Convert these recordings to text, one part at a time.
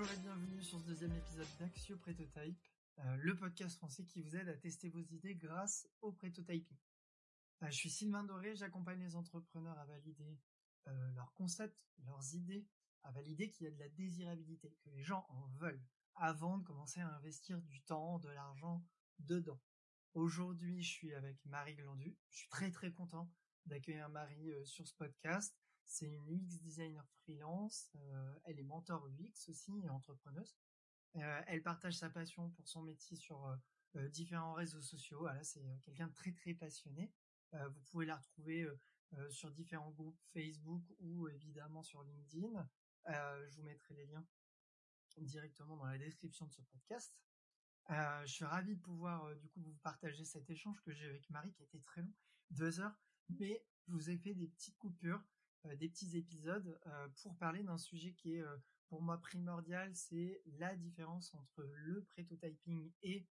Bonjour et bienvenue sur ce deuxième épisode d'Axio Prototype, euh, le podcast français qui vous aide à tester vos idées grâce au prototyping. Euh, je suis Sylvain Doré, j'accompagne les entrepreneurs à valider euh, leurs concepts, leurs idées, à valider qu'il y a de la désirabilité, que les gens en veulent, avant de commencer à investir du temps, de l'argent dedans. Aujourd'hui, je suis avec Marie Glandu. Je suis très très content d'accueillir Marie sur ce podcast. C'est une UX designer freelance. elle est mentor UX aussi et entrepreneuse. elle partage sa passion pour son métier sur différents réseaux sociaux. Voilà, c'est quelqu'un de très très passionné. vous pouvez la retrouver sur différents groupes Facebook ou évidemment sur LinkedIn. je vous mettrai les liens directement dans la description de ce podcast. je suis ravi de pouvoir du coup vous partager cet échange que j'ai avec Marie qui a été très long, deux heures, mais je vous ai fait des petites coupures euh, des petits épisodes euh, pour parler d'un sujet qui est euh, pour moi primordial, c'est la différence entre le prototyping et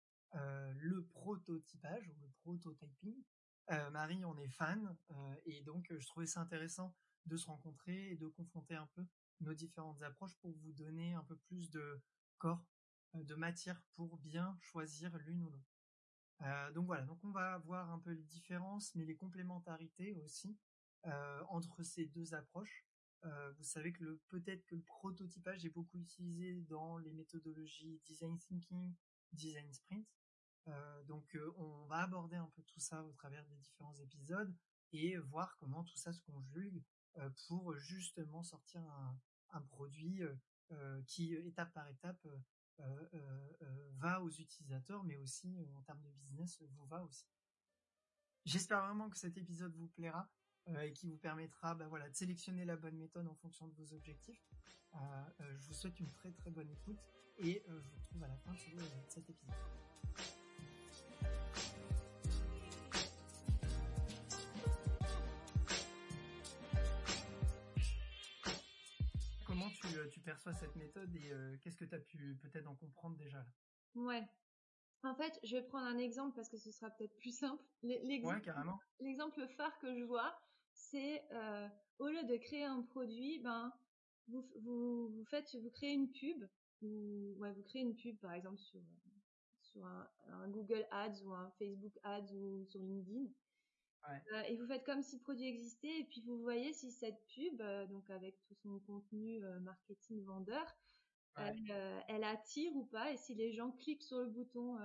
le prototypage ou le prototyping. Marie, on est fan et donc je trouvais ça intéressant de se rencontrer et de confronter un peu nos différentes approches pour vous donner un peu plus de corps, de matière pour bien choisir l'une ou l'autre. donc voilà, donc on va voir un peu les différences, mais les complémentarités aussi euh, entre ces deux approches. Euh, vous savez que peut-être que le prototypage est beaucoup utilisé dans les méthodologies design thinking, design sprint. Euh, donc on va aborder un peu tout ça au travers des différents épisodes et voir comment tout ça se conjugue pour justement sortir un produit qui étape par étape va aux utilisateurs, mais aussi en termes de business vous va aussi. J'espère vraiment que cet épisode vous plaira. Euh, et qui vous permettra bah, voilà, de sélectionner la bonne méthode en fonction de vos objectifs. Euh, euh, je vous souhaite une très très bonne écoute et je vous retrouve à la fin de cet épisode. Comment tu, tu, perçois cette méthode et qu'est-ce que tu as pu peut-être en comprendre déjà là? Ouais. En fait, je vais prendre un exemple parce que ce sera peut-être plus simple. L'exemple, ouais, carrément. L'exemple phare que je vois, c'est euh, au lieu de créer un produit, ben vous, vous, vous faites, vous créez une pub, ou ouais, vous créez une pub par exemple sur sur un, un, Google Ads ou un Facebook Ads ou sur LinkedIn. Ouais. Euh, et vous faites comme si le produit existait et puis vous voyez si cette pub, euh, donc avec tout son contenu marketing vendeur, ouais. elle, elle, attire ou pas et si les gens cliquent sur le bouton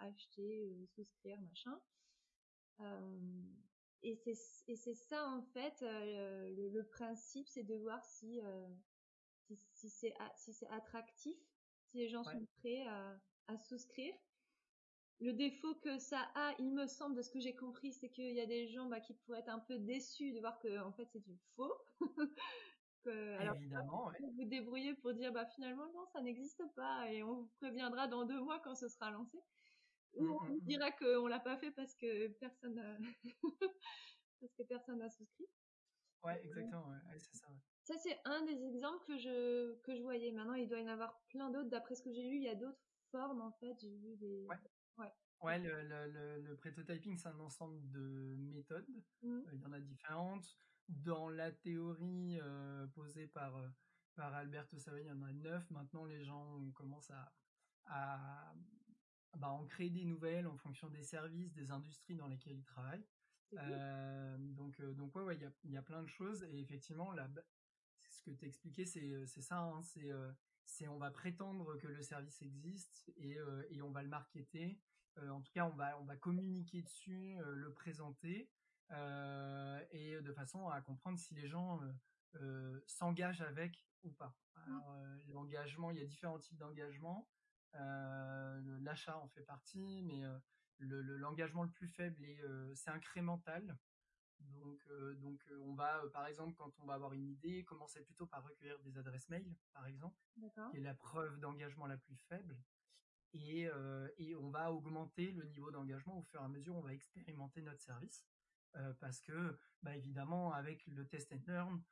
acheter, souscrire, machin et c'est et c'est ça en fait euh, le, le, principe c'est de voir si euh, si, si c'est si c'est attractif si les gens ouais. sont prêts à, à souscrire le défaut que ça a il me semble de ce que j'ai compris c'est qu'il y a des gens bah, qui pourraient être un peu déçus de voir que en fait c'est du faux que, alors Évidemment, ouais. vous débrouillez pour dire bah finalement non ça n'existe pas et on vous préviendra dans deux mois quand ce sera lancé on nous dira qu'on l'a pas fait parce que personne n'a parce que personne n'a souscrit. Ouais, exactement, ouais. ouais c'est ça. Ouais. Ça c'est un des exemples que je que je voyais. Maintenant, il doit y en avoir plein d'autres. D'après ce que j'ai lu, il y a d'autres formes en fait. J'ai vu des. Ouais. Ouais. Le, le, le, le prototyping, c'est un ensemble de méthodes. Mmh. Euh, il y en a différentes. Dans la théorie euh, posée par euh, par Alberto Savay, il y en a neuf. Maintenant, les gens commencent à à bah, en créer des nouvelles en fonction des services, des industries dans lesquelles ils travaillent. Euh, donc, donc ouais, ouais, il y a, y a plein de choses et effectivement, là, c'est ce que tu expliqué, c'est, c'est ça, hein, c'est, c'est, on va prétendre que le service existe et, et on va le marketer. en tout cas, on va, on va communiquer dessus, le présenter et de façon à comprendre si les gens s'engagent avec ou pas. Alors, l'engagement, il y a différents types d'engagement. L'achat en fait partie, mais le, le, l'engagement le plus faible est c'est incrémental. Donc, donc on va, par exemple, quand on va avoir une idée, commencer plutôt par recueillir des adresses mail, par exemple, qui est la preuve d'engagement la plus faible. Et, et on va augmenter le niveau d'engagement au fur et à mesure on va expérimenter notre service. parce que, bah, évidemment, avec le test and learn,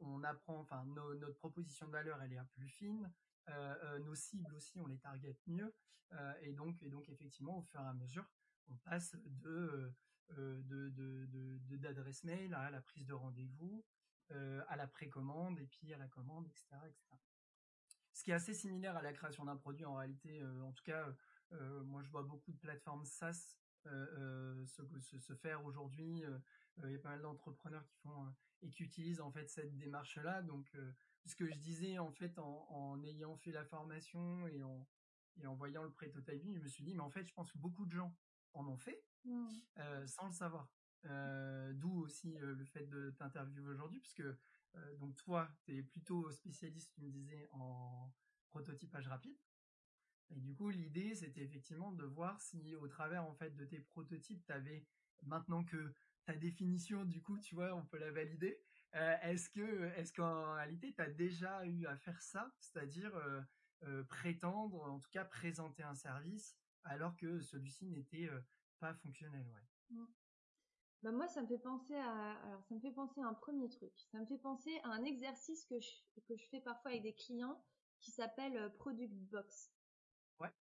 on apprend, enfin, no, notre proposition de valeur, elle est plus fine. Euh, euh, nos cibles aussi, on les target mieux. Euh, et donc, effectivement, au fur et à mesure, on passe de d'adresse mail à la prise de rendez-vous, à la précommande et puis à la commande, etc., etc. ce qui est assez similaire à la création d'un produit en réalité. en tout cas, moi je vois beaucoup de plateformes SaaS se, se, faire aujourd'hui. Il y a pas mal d'entrepreneurs qui font et qui utilisent en fait cette démarche-là. Donc, ce que je disais en fait en, ayant fait la formation et en, et en voyant le prototyping, je me suis dit, mais en fait, je pense que beaucoup de gens en ont fait mmh. sans le savoir. D'où aussi le fait de t'interviewer aujourd'hui, puisque donc toi, tu es plutôt spécialiste, tu me disais, en prototypage rapide. Et du coup, l'idée, c'était effectivement de voir si, au travers en fait de tes prototypes, tu avais maintenant que ta définition, du coup, tu vois, on peut la valider. Est-ce que, est-ce qu'en réalité, tu as déjà eu à faire ça, c'est-à-dire prétendre, en tout cas présenter un service, alors que celui-ci n'était pas fonctionnel, ouais. Mmh. Bah moi, ça me fait penser à, alors ça me fait penser à un premier truc. Ça me fait penser à un exercice que je, que je fais parfois avec des clients qui s'appelle Product Box. Ouais.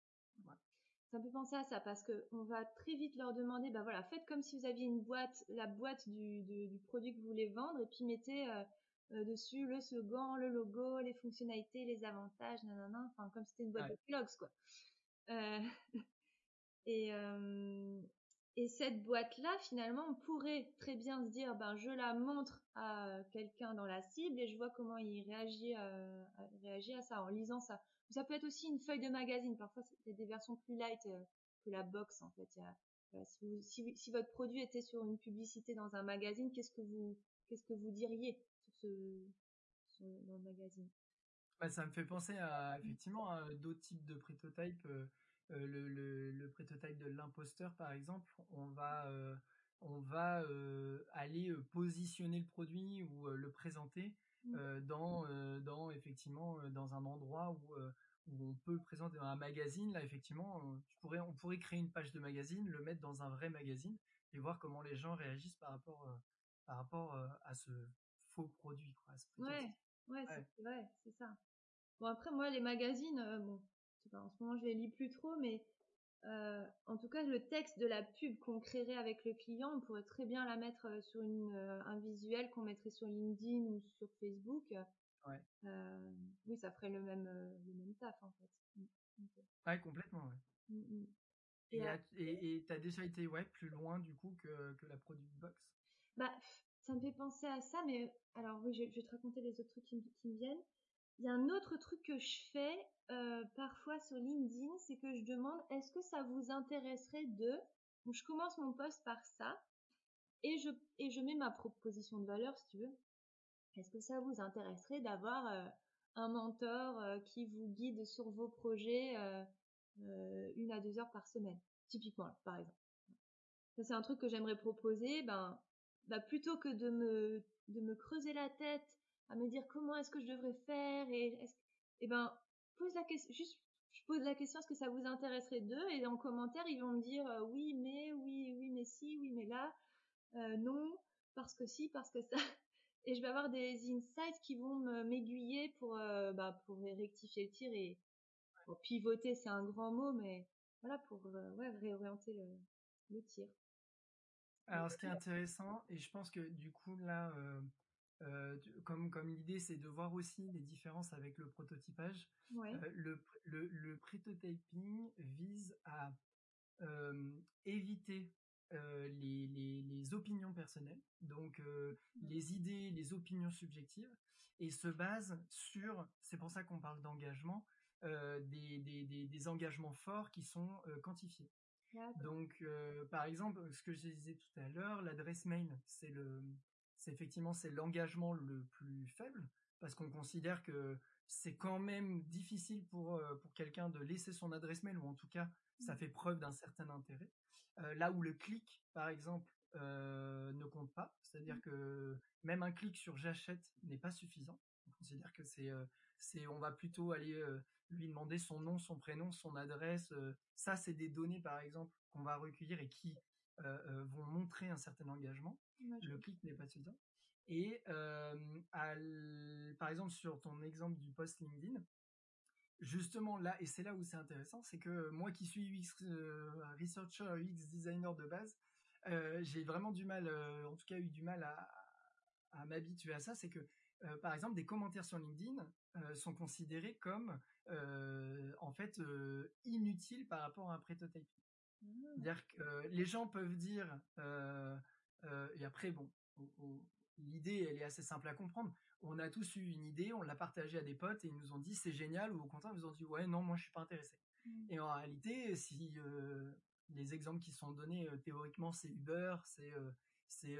Ça me fait penser à ça parce que on va très vite leur demander, bah voilà, faites comme si vous aviez une boîte, la boîte du, du, produit que vous voulez vendre et puis mettez euh, euh, dessus le slogan, le logo, les fonctionnalités, les avantages, nanana, enfin comme c'était une boîte de blogs quoi. Euh, et, et cette boîte-là, finalement, on pourrait très bien se dire, ben, je la montre à quelqu'un dans la cible et je vois comment il réagit, réagit à ça en lisant ça. Ça peut être aussi une feuille de magazine. Parfois, c'est des versions plus light euh, que la box, en fait. si, si, votre produit était sur une publicité dans un magazine, qu'est-ce que vous, qu'est-ce que vous diriez sur ce, dans le magazine? Bah, ça me fait penser à, effectivement, à d'autres types de prototypes. Euh, euh, le, le, le prototype de l'imposteur, par exemple, on va, euh, on va euh, aller positionner le produit ou le présenter mmh. dans, dans effectivement dans un endroit où, où on peut le présenter dans un magazine. Là, effectivement, tu pourrais, on pourrait créer une page de magazine, le mettre dans un vrai magazine et voir comment les gens réagissent par rapport, par rapport à ce faux produit. Quoi, ouais, ouais, ouais. c'est ça. Bon, après, moi, les magazines, bon, en ce moment je les lis plus trop, mais euh, en tout cas le texte de la pub qu'on créerait avec le client, on pourrait très bien la mettre euh, sur une, euh, un visuel qu'on mettrait sur LinkedIn ou sur Facebook. Ouais. oui, ça ferait le même le même taf en fait. Mm, ouais, complètement. Ouais. Mm, mm. Et tu as déjà été ouais, plus loin du coup que, que la Product Box? Bah, ça me fait penser à ça, mais alors oui, je, vais te raconter les autres trucs qui, qui me viennent. Il y a un autre truc que je fais euh, parfois sur LinkedIn, c'est que je demande est-ce que ça vous intéresserait de. Je commence mon post par ça et je et je mets ma proposition de valeur si tu veux. Est-ce que ça vous intéresserait d'avoir euh, un mentor euh, qui vous guide sur vos projets une à deux heures par semaine, typiquement par exemple. Ça c'est un truc que j'aimerais proposer. Ben, bah, plutôt que de me de me creuser la tête à me dire comment est-ce que je devrais faire et est et ben pose la question juste je pose la question est-ce que ça vous intéresserait d'eux et en commentaire ils vont me dire euh, oui mais oui oui mais si oui mais là euh, non parce que si parce que ça. Et je vais avoir des insights qui vont m'aiguiller pour euh, bah, pour rectifier le tir et pour pivoter c'est un grand mot mais voilà pour ouais réorienter le, le tir. Alors ce qui est intéressant et je pense que du coup là euh, comme comme l'idée c'est de voir aussi les différences avec le prototypage. Euh, le, le, le prototyping vise à euh, éviter les, les, les, opinions personnelles, donc les idées, les opinions subjectives, et se base sur, c'est pour ça qu'on parle d'engagement, des, des, des, engagements forts qui sont quantifiés. Donc, par exemple, ce que je disais tout à l'heure, l'adresse mail, c'est le, c'est effectivement c'est l'engagement le plus faible parce qu'on considère que c'est quand même difficile pour euh, pour quelqu'un de laisser son adresse mail ou en tout cas ça mmh. fait preuve d'un certain intérêt. Euh, là où le clic par exemple euh, ne compte pas, c'est-à-dire mmh. que même un clic sur j'achète n'est pas suffisant. On considère que c'est c'est on va plutôt aller lui demander son nom, son prénom, son adresse. ça c'est des données par exemple qu'on va recueillir et qui vont montrer un certain engagement. le clic n'est pas suffisant. Et euh, par exemple sur ton exemple du post LinkedIn, justement là, et c'est là où c'est intéressant, c'est que moi qui suis UX researcher, UX designer de base, j'ai vraiment du mal, en tout cas eu du mal à, à m'habituer à ça, c'est que par exemple, des commentaires sur LinkedIn sont considérés comme en fait inutiles par rapport à un prototype. Mmh. C'est-à-dire que les gens peuvent dire et après bon, l'idée elle est assez simple à comprendre. On a tous eu une idée, on l'a partagée à des potes et ils nous ont dit c'est génial ou au contraire ils nous ont dit ouais non moi je suis pas intéressé. Mmh. Et en réalité si les exemples qui sont donnés théoriquement c'est Uber, c'est c'est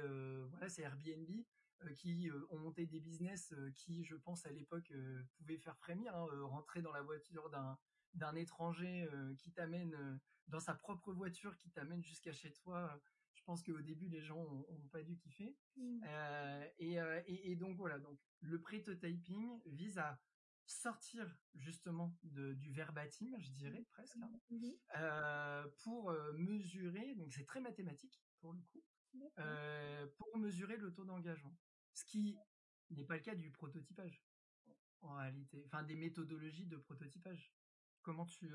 voilà c'est Airbnb qui ont monté des business qui je pense à l'époque pouvaient faire frémir, hein, rentrer dans la voiture d'un d'un étranger qui t'amène dans sa propre voiture qui t'amène jusqu'à chez toi je pense qu'au début les gens ont, pas dû kiffer mmh. et, et, et, donc voilà donc le prototyping vise à sortir justement de, du verbatim, je dirais presque, hein, mmh euh, pour mesurer, donc c'est très mathématique pour le coup, euh, pour mesurer le taux d'engagement. Ce qui n'est pas le cas du prototypage en réalité, enfin des méthodologies de prototypage. Comment tu,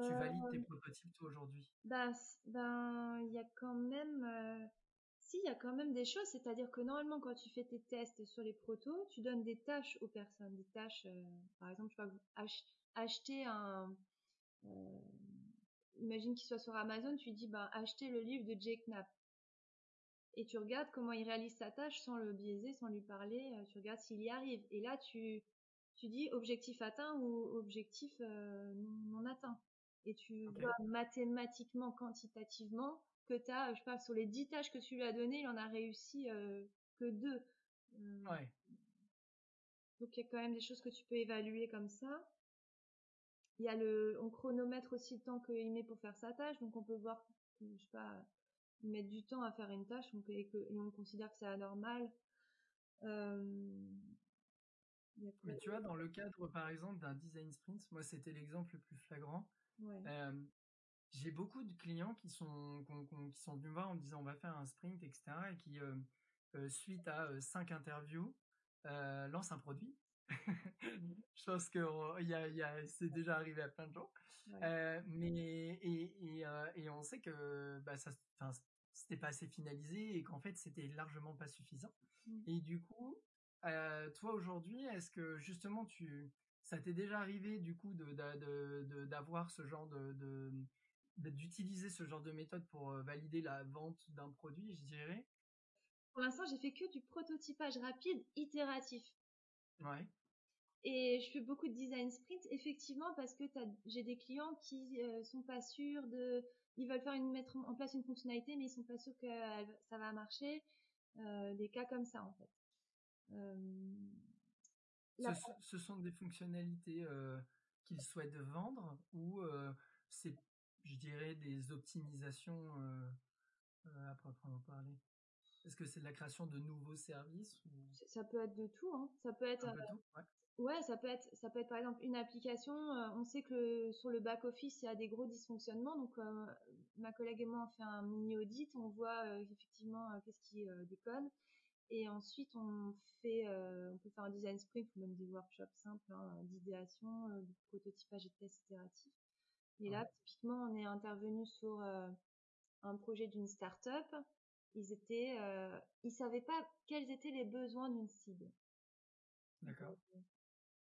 tu valides tes prototypes toi aujourd'hui? bah, Ben, il y a quand même si, il y a quand même des choses, c'est-à-dire que normalement, quand tu fais tes tests sur les protos, tu donnes des tâches aux personnes, des tâches, euh, par exemple, vas acheter un, euh, imagine qu'il soit sur Amazon, tu dis, ben, acheter le livre de Jake Knapp. Et tu regardes comment il réalise sa tâche sans le biaiser, sans lui parler, euh, tu regardes s'il y arrive. Et là, tu, tu dis objectif atteint ou objectif non atteint. Et tu vois mathématiquement, quantitativement, que tu as, je sais pas, sur les 10 tâches que tu lui as données, il en a réussi euh, que deux. Euh, ouais. Donc il y a quand même des choses que tu peux évaluer comme ça. Il y a le, on chronomètre aussi le temps qu'il met pour faire sa tâche, donc on peut voir, je sais pas, il met du temps à faire une tâche, donc, et, que, et on considère que c'est anormal. Euh, mais tu vois, dans le cadre, par exemple, d'un design sprint, moi, c'était l'exemple le plus flagrant. Ouais. Euh, j'ai beaucoup de clients qui sont qui sont venus me voir en me disant on va faire un sprint etc et qui euh, euh, suite à cinq interviews lancent un produit. Je pense que y a, y a c'est déjà arrivé à plein de gens. Mais et, et, et, on sait que bah ça c'était pas assez finalisé et qu'en fait c'était largement pas suffisant. Mmh. et du coup toi aujourd'hui est-ce que justement tu ça t'est déjà arrivé du coup de d'avoir ce genre de d'utiliser ce genre de méthode pour valider la vente d'un produit, je dirais? Pour l'instant, j'ai fait que du prototypage rapide, itératif. Ouais. Et je fais beaucoup de design sprint, effectivement, parce que j'ai des clients qui euh, sont pas sûrs de, ils veulent faire une mettre en place une fonctionnalité, mais ils sont pas sûrs que ça va marcher. Euh, des cas comme ça, en fait. Ce, ce, sont des fonctionnalités qu'ils souhaitent vendre ou c'est je dirais, des optimisations à proprement parler? Est-ce que c'est de la création de nouveaux services Ça peut être de tout. Hein. Ça peut être. Euh, ouais. ça peut être, ça peut être par exemple une application. on sait que sur le back office, il y a des gros dysfonctionnements. Donc, ma collègue et moi, on fait un mini audit. On voit effectivement qu'est-ce qui déconne. Et ensuite, on fait, on peut faire un design sprint ou même des workshops simples hein, d'idéation, de prototypage et de tests itératifs. Et là, typiquement, on est intervenu sur euh, un projet d'une start-up. Ils étaient, euh, ils savaient pas quels étaient les besoins d'une cible. D'accord.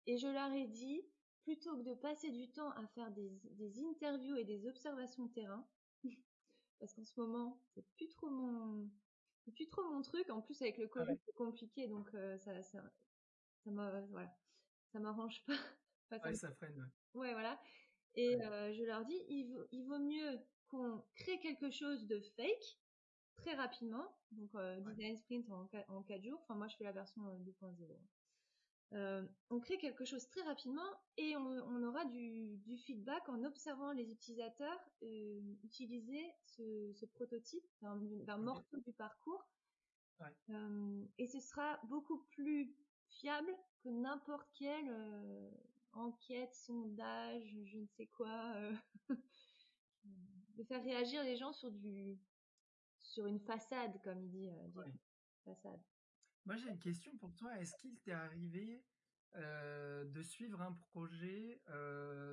Et je leur ai dit, plutôt que de passer du temps à faire des, des interviews et des observations de terrain, parce qu'en ce moment, c'est plus trop mon, c'est plus trop mon truc. En plus, avec le Covid, c'est compliqué, donc euh, ça, ça, ça voilà, ça m'arrange pas. ouais, ça freine. Ouais, voilà. Et euh, je leur dis, il vaut, il vaut mieux qu'on crée quelque chose de fake très rapidement, donc euh, design sprint en, en 4 jours. Enfin, moi, je fais la version 2.0. Euh, on crée quelque chose très rapidement et on, on aura du, du, feedback en observant les utilisateurs euh, utiliser ce, ce prototype d'un morceau du parcours. Ouais. Euh, et ce sera beaucoup plus fiable que n'importe quel enquête, sondage, je ne sais quoi, de faire réagir les gens sur du sur une façade, comme il dit, façade. Moi, j'ai une question pour toi. Est-ce qu'il t'est arrivé euh, de suivre un projet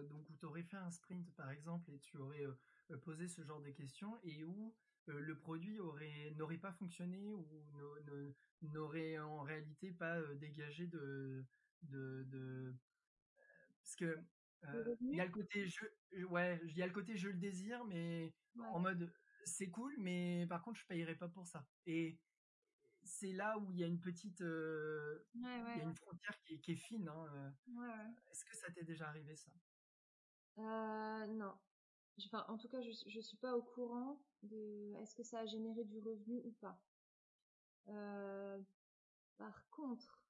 donc où tu aurais fait un sprint, par exemple, et tu aurais posé ce genre de questions, et où le produit aurait n'aurait pas fonctionné ou n'aurait en réalité pas dégagé de de, de parce que il y a le côté je ouais il y a le côté je le désire mais en mode c'est cool mais par contre je payerai pas pour ça. Et c'est là où il y a une petite il y a une frontière qui, qui est fine hein, est-ce que ça t'est déjà arrivé ça? Euh, non. Enfin, en tout cas je je suis pas au courant de est-ce que ça a généré du revenu ou pas. Euh, par contre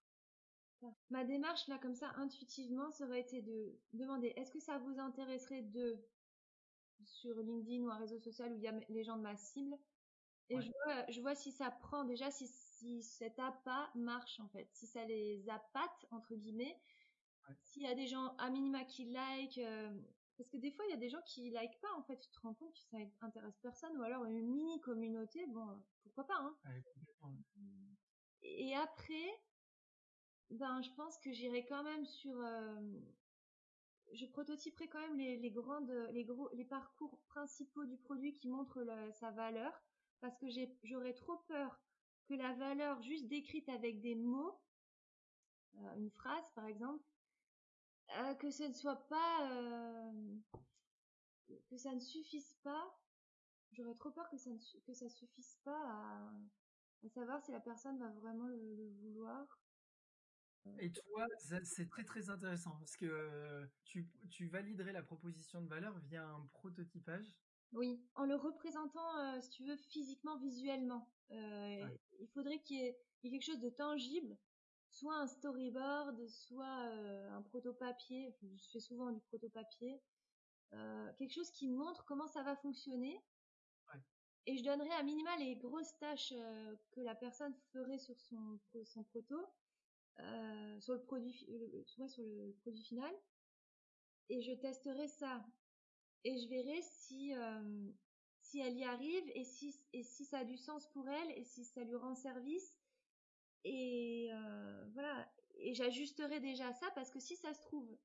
Ma démarche là comme ça intuitivement ça aurait été de demander est-ce que ça vous intéresserait de sur LinkedIn ou un réseau social où il y a les gens de ma cible et je, vois, je vois si ça prend déjà si, si cet appât marche en fait. Si ça les appâte entre guillemets. S'il y a des gens à minima qui like euh, parce que des fois il y a des gens qui like pas en fait. Tu te rends compte que ça intéresse personne ou alors une mini communauté bon pourquoi pas hein. Et après ben, je pense que j'irai quand même sur. Euh, je prototyperai quand même les, les, grandes, les gros, les parcours principaux du produit qui montrent sa valeur, parce que j'aurais trop peur que la valeur juste décrite avec des mots, euh, une phrase par exemple, euh, que ce ne soit pas, que ça ne suffise pas. J'aurais trop peur que ça ne que ça suffise pas à, à savoir si la personne va vraiment le vouloir. Et toi, c'est très très intéressant parce que tu, tu, validerais la proposition de valeur via un prototypage? Oui, en le représentant, si tu veux, physiquement, visuellement. Euh, Il faudrait qu'il y, ait quelque chose de tangible, soit un storyboard, soit un proto-papier. Je fais souvent du proto-papier. Euh, quelque chose qui montre comment ça va fonctionner. Et je donnerai à minima les grosses tâches que la personne ferait sur son, son proto euh, sur le produit, sur le produit final, et je testerai ça et je verrai si euh, si elle y arrive et si et si ça a du sens pour elle et si ça lui rend service et euh, voilà et j'ajusterai déjà ça parce que si ça se trouve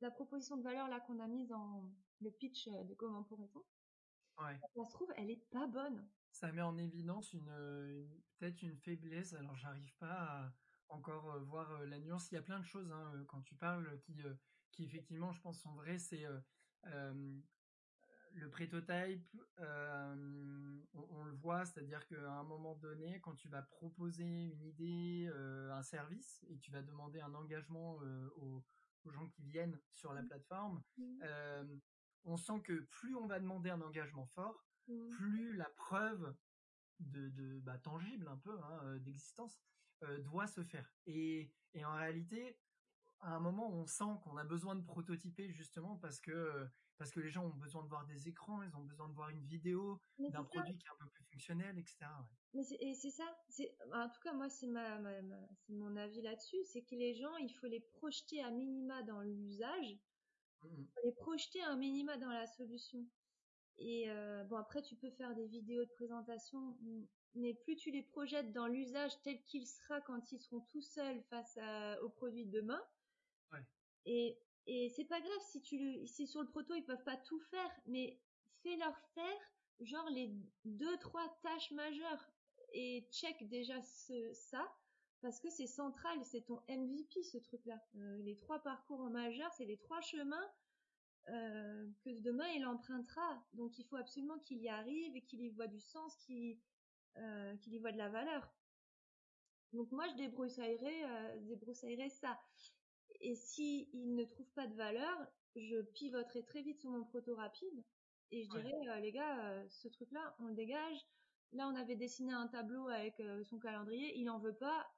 la proposition de valeur là qu'on a mise en le pitch de comment pourrait-on ouais. ça se trouve elle est pas bonne ça met en évidence une, une peut-être une faiblesse alors j'arrive pas à encore voir la nuance. Il y a plein de choses hein, quand tu parles qui, qui effectivement, je pense, sont vraies. C'est le prototype, on, on, le voit, c'est-à-dire qu'à un moment donné, quand tu vas proposer une idée, un service, et tu vas demander un engagement aux, aux, gens qui viennent sur la mmh. plateforme, mmh. on sent que plus on va demander un engagement fort, mmh. plus la preuve de, de bah, tangible un peu hein, d'existence euh, doit se faire. Et, et, en réalité, à un moment, on sent qu'on a besoin de prototyper justement parce que parce que les gens ont besoin de voir des écrans, ils ont besoin de voir une vidéo d'un produit qui est un peu plus fonctionnel, etc. Mais et c'est ça. C'est en tout cas moi c'est ma, c'est mon avis là-dessus, c'est que les gens il faut les projeter à minima dans l'usage, mmh les projeter à minima dans la solution. Et euh, bon après tu peux faire des vidéos de présentation, mais plus tu les projettes dans l'usage tel qu'il sera quand ils seront tout seuls face à, au produit de demain. Et, c'est pas grave si tu si sur le proto ils peuvent pas tout faire, mais fais-leur faire genre les deux trois tâches majeures et check déjà ça parce que c'est central, c'est ton MVP ce truc-là. Euh, les trois parcours en majeur, c'est les trois chemins euh, que demain il empruntera. Donc il faut absolument qu'il y arrive et qu'il y voit du sens, qu'il euh, qu'il y voit de la valeur. Donc moi je débroussaillerai, euh, débroussaillerai ça. Et si il ne trouve pas de valeur, je pivoterai très vite sur mon proto rapide et je dirais euh, les gars, euh, ce truc-là, on le dégage. Là, on avait dessiné un tableau avec son calendrier, il en veut pas.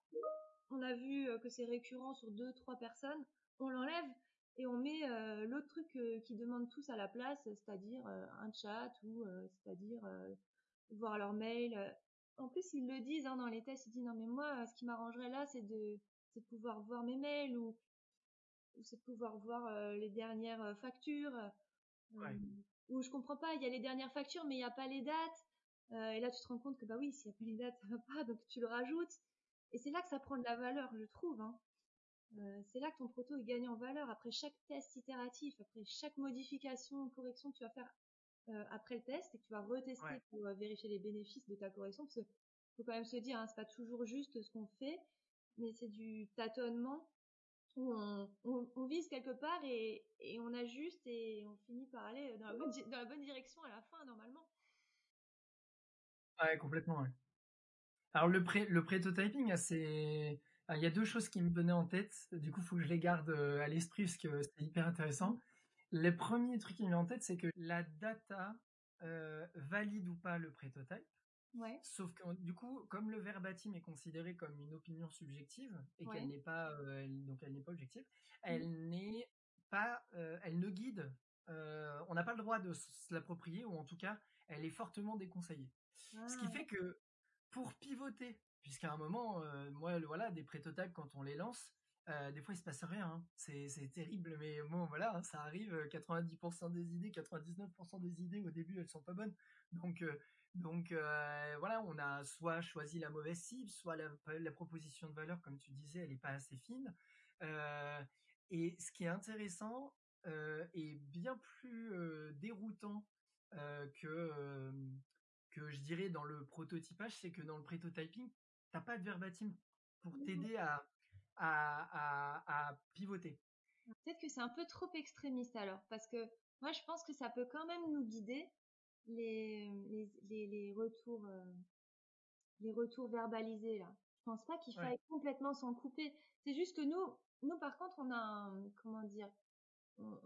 On a vu que c'est récurrent sur deux, trois personnes, on l'enlève et on met l'autre truc qui demande tous à la place, c'est-à-dire un chat ou c'est-à-dire voir leur mail, en plus, ils le disent hein, dans les tests, ils disent non mais moi, ce qui m'arrangerait là, c'est de, de pouvoir voir mes mails ou c'est de pouvoir voir euh, les dernières euh, factures. Euh, ou je comprends pas, il y a les dernières factures, mais il n'y a pas les dates. et là, tu te rends compte que bah oui, s'il n'y a pas les dates, ça va pas, donc tu le rajoutes. Et c'est là que ça prend de la valeur, je trouve. Hein. c'est là que ton proto il gagne en valeur après chaque test itératif, après chaque modification, correction que tu vas faire après le test et que tu vas retester pour vérifier les bénéfices de ta correction. Parce que faut quand même se dire, hein, c'est pas toujours juste ce qu'on fait, mais c'est du tâtonnement on, vise quelque part et, on ajuste et on finit par aller dans la bonne, direction à la fin normalement. Ouais, complètement. Ouais. Alors le pré le prototyping, c'est il y a deux choses qui me venaient en tête. Du coup, il faut que je les garde euh, à l'esprit parce que c'est hyper intéressant. Le premier truc qui me vient en tête, c'est que la data euh, valide ou pas le prototype. Ouais. Sauf que du coup, comme le verbatim est considéré comme une opinion subjective et qu'elle n'est pas euh, donc elle n'est pas objective, mmh. elle n'est pas elle ne guide on n'a pas le droit de se l'approprier ou en tout cas, elle est fortement déconseillée. Ce qui ah. fait que pour pivoter, puisqu'à un moment, euh, moi, voilà, des prototypes quand on les lance, euh, des fois il se passe rien, hein. c'est terrible, mais bon voilà, hein, ça arrive. 90% des idées, 99% des idées au début elles sont pas bonnes, donc euh, donc voilà, on a soit choisi la mauvaise cible, soit la, la proposition de valeur, comme tu disais, elle n'est pas assez fine. et ce qui est intéressant et bien plus déroutant que que je dirais dans le prototypage, c'est que dans le prototyping, t'as pas de verbatim pour t'aider à, à, à, pivoter. Peut-être que c'est un peu trop extrémiste alors, parce que moi je pense que ça peut quand même nous guider les, les, les, retours, euh, les retours verbalisés là. Je pense pas qu'il faille complètement s'en couper. C'est juste que nous, nous par contre, on a un, comment dire, on,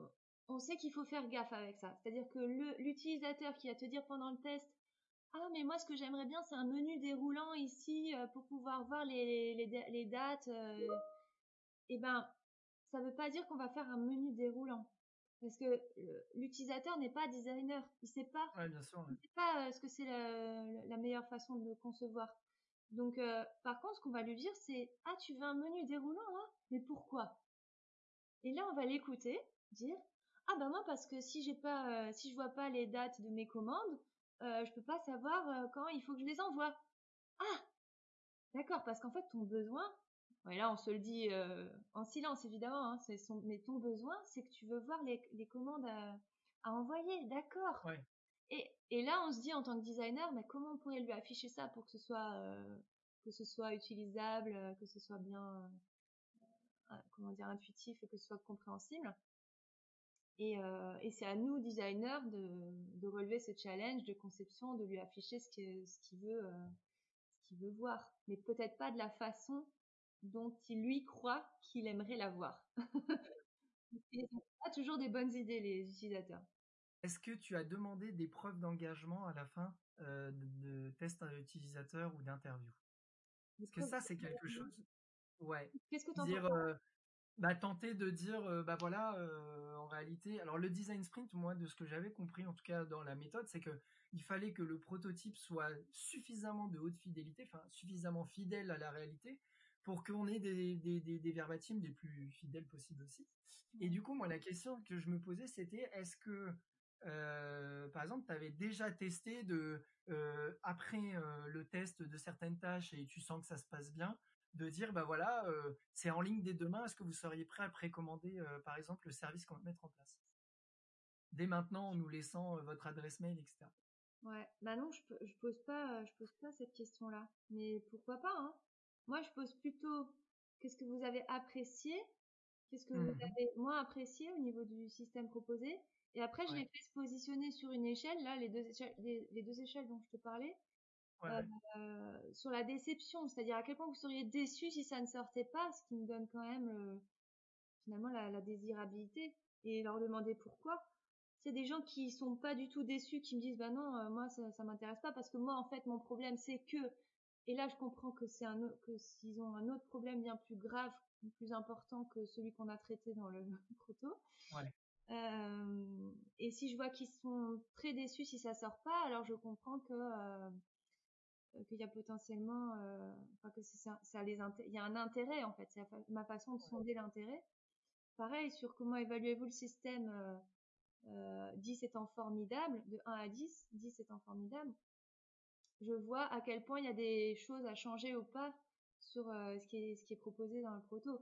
on sait qu'il faut faire gaffe avec ça. C'est-à-dire que l'utilisateur qui va te dire pendant le test, ah, mais moi, ce que j'aimerais bien, c'est un menu déroulant ici euh, pour pouvoir voir les, les, les dates. Euh. Eh ben, ça veut pas dire qu'on va faire un menu déroulant. Parce que l'utilisateur n'est pas designer. Il sait pas. bien sûr, Il sait pas euh, ce que c'est la, la, meilleure façon de le concevoir. Donc, par contre, ce qu'on va lui dire, c'est Ah, tu veux un menu déroulant là Mais pourquoi? Et là, on va l'écouter, dire Ah ben moi, parce que si j'ai pas, si je vois pas les dates de mes commandes, euh, je peux pas savoir euh, quand il faut que je les envoie. Ah, d'accord, parce qu'en fait ton besoin, là on se le dit euh, en silence évidemment, hein, c'est son, mais ton besoin, c'est que tu veux voir les, les commandes à, à envoyer, d'accord? Ouais. Et, et là on se dit en tant que designer, mais comment on pourrait lui afficher ça pour que ce soit euh, que ce soit utilisable, que ce soit bien comment dire intuitif et que ce soit compréhensible? Et, euh, et c'est à nous, designers, de, de, relever ce challenge de conception, de lui afficher ce qu'il ce qu'il veut, euh, ce qu'il veut voir. Mais peut-être pas de la façon dont il lui croit qu'il aimerait la voir. Ils n'ont pas toujours des bonnes idées, les utilisateurs. Est-ce que tu as demandé des preuves d'engagement à la fin euh, de, de tests utilisateur ou d'interview? Est-ce que ça, c'est quelque chose. Ouais. Qu'est-ce que tu dire, euh, bah, tenter de dire, euh, bah voilà, euh, en réalité, alors le design sprint, moi, de ce que j'avais compris, en tout cas dans la méthode, c'est que il fallait que le prototype soit suffisamment de haute fidélité, enfin suffisamment fidèle à la réalité, pour qu'on ait des, des, des, des verbatims les plus fidèles possibles aussi. Et du coup, moi, la question que je me posais, c'était est-ce que, euh, par exemple, tu avais déjà testé de, après le test de certaines tâches et tu sens que ça se passe bien, de dire bah voilà euh, c'est en ligne dès demain est-ce que vous seriez prêt à précommander euh, par exemple le service qu'on va mettre en place? Dès maintenant en nous laissant euh, votre adresse mail etc ouais bah non je, je pose pas je pose pas cette question là mais pourquoi pas hein? Moi je pose plutôt qu'est-ce que vous avez apprécié qu'est-ce que vous mmh avez moins apprécié au niveau du système proposé. Et après je l'ai fait se positionner sur une échelle. Là les deux échelles les deux échelles dont je te parlais euh, sur la déception, c'est-à-dire à quel point vous seriez déçu si ça ne sortait pas, ce qui nous donne quand même euh, finalement la, désirabilité et leur demander pourquoi. C'est des gens qui sont pas du tout déçus, qui me disent bah non, euh, moi ça, ça m'intéresse pas parce que moi en fait mon problème c'est que et là je comprends que c'est un que s'ils ont un autre problème bien plus grave, plus important que celui qu'on a traité dans le proto. Ouais. Euh, et si je vois qu'ils sont très déçus si ça sort pas, alors je comprends que euh, qu'il y a potentiellement, euh, enfin que ça, ça les il y a un intérêt en fait, c'est ma façon de sonder l'intérêt. Pareil sur comment évaluez-vous le système euh, euh, 10 étant formidable, de 1 à 10, 10 étant formidable. Je vois à quel point il y a des choses à changer ou pas sur euh, ce qui est ce qui est proposé dans le proto.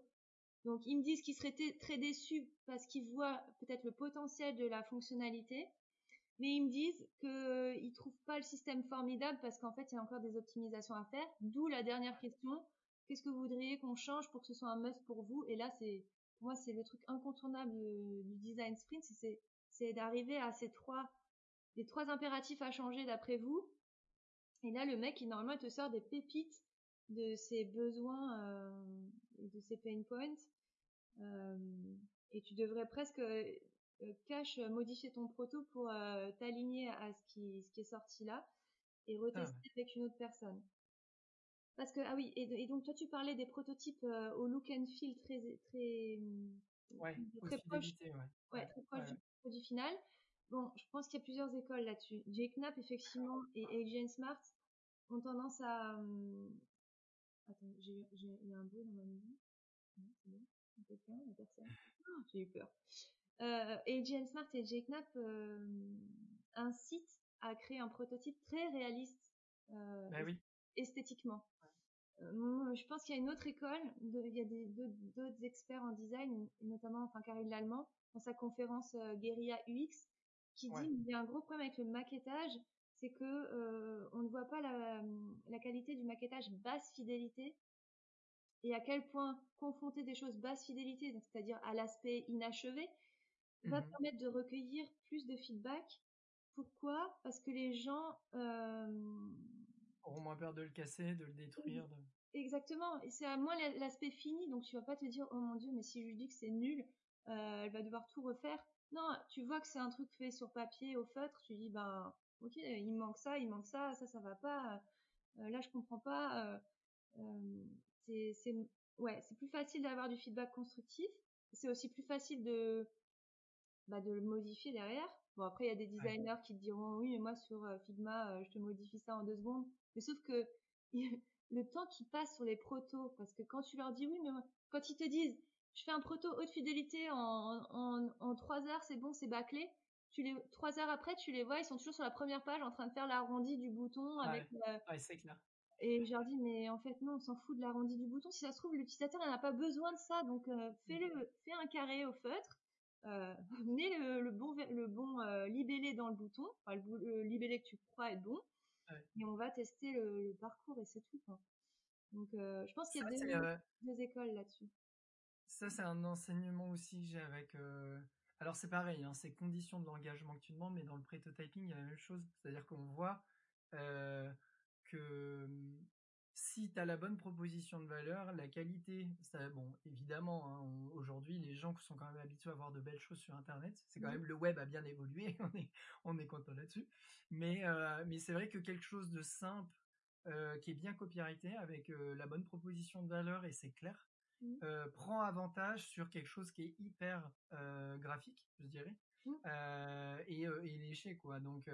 Donc ils me disent qu'ils seraient très déçus parce qu'ils voient peut-être le potentiel de la fonctionnalité, mais ils me disent qu'ils trouvent pas le système formidable parce qu'en fait, il y a encore des optimisations à faire. D'où la dernière question. Qu'est-ce que vous voudriez qu'on change pour que ce soit un must pour vous? Et là, c'est, moi, c'est le truc incontournable du design sprint, c'est, c'est d'arriver à ces trois, les trois impératifs à changer d'après vous. Et là, le mec, il, normalement, te sort des pépites de ses besoins euh, de ses pain points. Euh, et tu devrais presque euh, cache euh, modifier ton proto pour euh, t'aligner à ce qui, ce qui est sorti là et Ah retester avec une autre personne. Parce que ah oui et, donc toi tu parlais des prototypes au look and feel très très Ouais, haute très proche fidélité, ouais. ouais, Ouais, très proche ouais. du produit final. Bon, je pense qu'il y a plusieurs écoles là-dessus. Jake Knapp effectivement et AJ Smart ont tendance à attends j'ai il y a un bruit dans ma maison. Non, c'est bon. Quelqu'un, personne. Oh, j'ai eu peur. Euh, et Jane Smart et Jake Knapp euh, incitent à créer un prototype très réaliste euh, Bah oui. esthétiquement. Euh, je pense qu'il y a une autre école, de- il y a d'autres experts en design, notamment enfin Karine Lallemand, dans sa conférence Guerilla UX, qui Ouais. dit qu'il y a un gros problème avec le maquettage, c'est que euh, on ne voit pas la, la qualité du maquettage basse fidélité et à quel point confronter des choses basse fidélité, c'est-à-dire à l'aspect inachevé, va Mhm. permettre de recueillir plus de feedback. Pourquoi? Parce que les gens Auront moins peur de le casser, de le détruire. De... Exactement, c'est à moi la- l'aspect fini, donc tu vas pas te dire oh mon dieu, mais si je lui dis que c'est nul, euh, elle va devoir tout refaire. Non, tu vois que c'est un truc fait sur papier au feutre, tu dis ben ok, il manque ça, il manque ça, ça ça va pas, euh, là je comprends pas. euh, c'est ouais, c'est plus facile d'avoir du feedback constructif, c'est aussi plus facile de bah, de le modifier derrière. Bon après il y a des designers qui te diront oui mais moi sur euh, Figma euh, je te modifie ça en deux secondes, mais sauf que le temps qui passe sur les protos, parce que quand tu leur dis oui, mais quand ils te disent je fais un proto haute fidélité en, en, en 3 heures, c'est bon, c'est bâclé. Tu les, trois heures après, tu les vois, ils sont toujours sur la première page en train de faire l'arrondi du bouton avec, euh, Ouais, c'est clair. et je leur dis, mais en fait, non, on s'en fout de l'arrondi du bouton. Si ça se trouve, l'utilisateur n'en a pas besoin de ça. Donc, euh, fais-le, fais un carré au feutre, euh, mets le, le bon, ver- le bon euh, libellé dans le bouton, enfin, le, libellé que tu crois être bon, Ouais. et on va tester le, le parcours et c'est tout. quoi. Donc, euh, je pense qu'il y a Ça, deux, c'est, euh, deux écoles là-dessus. Ça, c'est un enseignement aussi que j'ai avec. Alors, c'est pareil, hein, c'est conditions de l'engagement que tu demandes, mais dans le prototyping, il y a la même chose. C'est-à-dire qu'on voit que si tu as la bonne proposition de valeur, la qualité, ça, bon, évidemment, hein, aujourd'hui, les gens sont quand même habitués à voir de belles choses sur Internet. C'est quand Mhm. même le web a bien évolué, on est, on est content là-dessus. Mais, euh, mais c'est vrai que quelque chose de simple, euh, qui est bien copyrighté, avec euh, la bonne proposition de valeur et c'est clair, euh, prend avantage sur quelque chose qui est hyper graphique, je dirais. Euh, et, et léché, quoi. Donc,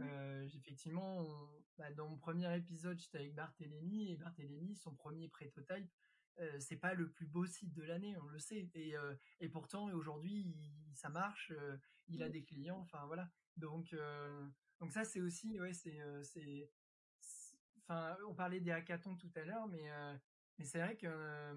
euh, effectivement, on- bah, dans mon premier épisode, j'étais avec Barthélémy, et Barthélémy, son premier prototype, euh, c'est pas le plus beau site de l'année, on le sait. Et, euh, et pourtant, aujourd'hui, ça marche, euh, il a Mhm. des clients, enfin voilà. Donc, donc ça, c'est aussi, ouais, c'est, c'est, enfin, on parlait des hackathons tout à l'heure, mais, mais c'est vrai que euh,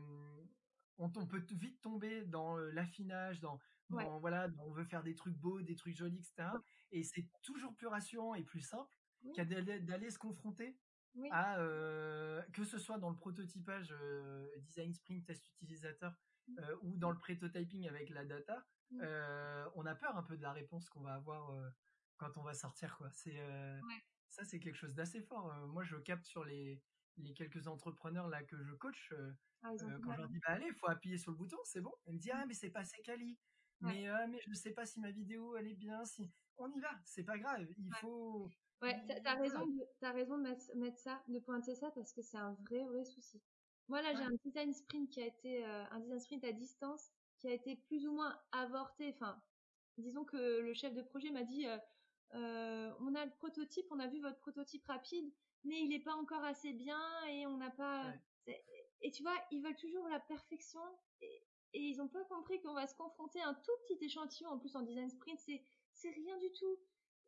on, on peut vite tomber dans l'affinage, dans, Ouais. voilà, on veut faire des trucs beaux, des trucs jolis, etc. Et c'est toujours plus rassurant et plus simple Oui. qu'à d'aller se confronter Oui. à euh, que ce soit dans le prototypage euh, design sprint test utilisateur Mm. euh, ou dans le prototyping avec la data Mm. euh, on a peur un peu de la réponse qu'on va avoir quand on va sortir quoi c'est Ouais. ça c'est quelque chose d'assez fort moi je capte sur les les quelques entrepreneurs là que je coach Ah, ils quand je leur hein. dis bah allez faut appuyer sur le bouton c'est bon elle me dit ah mais c'est pas assez quali Ouais. mais euh, mais je sais pas si ma vidéo elle est bien si on y va c'est pas grave il Ouais. faut Ouais, t'as, raison, de, t'as raison de mettre, mettre ça, de pointer ça parce que c'est un vrai, vrai souci. Moi là, j'ai un design sprint qui a été, euh, un design sprint à distance qui a été plus ou moins avorté. Enfin, disons que le chef de projet m'a dit, euh, euh, on a le prototype, on a vu votre prototype rapide, mais il n'est pas encore assez bien et on n'a pas. Ouais. Et tu vois, ils veulent toujours la perfection et, et ils n'ont pas compris qu'on va se confronter à un tout petit échantillon. En plus, en design sprint, c'est c'est rien du tout.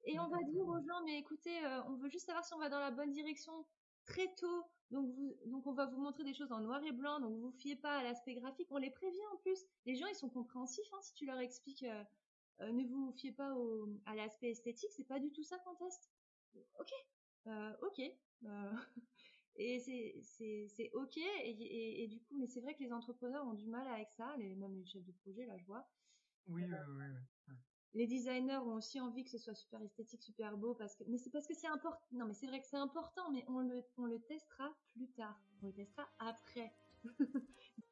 Et on va dire aux gens, mais écoutez, euh, on veut juste savoir si on va dans la bonne direction très tôt. Donc, donc on va vous montrer des choses en noir et blanc. Donc vous fiez pas à l'aspect graphique. On les prévient en plus. Les gens, ils sont compréhensifs hein, si tu leur expliques. euh, ne vous fiez pas à l'aspect esthétique, c'est pas du tout ça qu'on teste. Ok, ok. et c'est c'est c'est ok et, et, du coup mais c'est vrai que les entrepreneurs ont du mal avec ça les même les chefs de projet là je vois oui oui, oui, oui les designers ont aussi envie que ce soit super esthétique, super beau, parce que, mais c'est parce que c'est important. Non, mais c'est vrai que c'est important, mais on le, on le testera plus tard. On le testera après.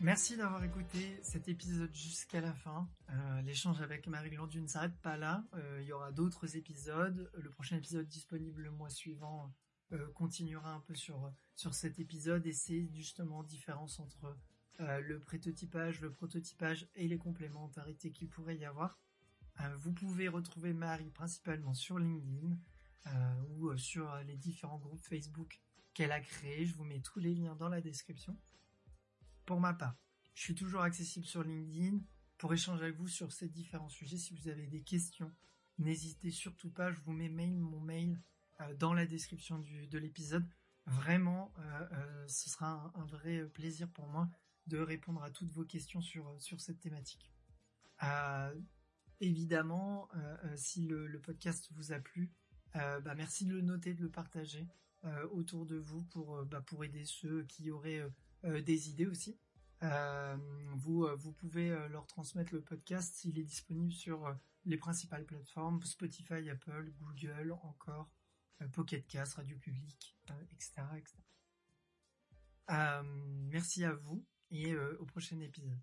Merci d'avoir écouté cet épisode jusqu'à la fin. Euh, l'échange avec Marie-Glande ne s'arrête pas là. Euh, il y aura d'autres épisodes. Le prochain épisode disponible le mois suivant euh, continuera un peu sur sur cet épisode et c'est justement différence entre le prototypage, le prototypage et les complémentarités qu'il pourrait y avoir. Vous pouvez retrouver Marie principalement sur LinkedIn ou sur les différents groupes Facebook qu'elle a créés. Je vous mets tous les liens dans la description. Pour ma part, je suis toujours accessible sur LinkedIn pour échanger avec vous sur ces différents sujets. Si vous avez des questions, n'hésitez surtout pas. Je vous mets mail, mon mail euh, dans la description de l'épisode. Vraiment, euh, euh, ce sera un, vrai plaisir pour moi de répondre à toutes vos questions sur, sur cette thématique. évidemment, si le, podcast vous a plu, bah, merci de le noter, de le partager autour de vous pour, bah, pour aider ceux qui auraient des idées aussi. vous, vous pouvez leur transmettre le podcast. Il est disponible sur les principales plateformes Spotify, Apple, Google, encore euh, Pocket Cast, Radio Public, etc. Euh, etc. Euh, merci à vous et au prochain épisode.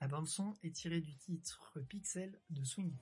La bande son est tirée du titre Pixel de Swing.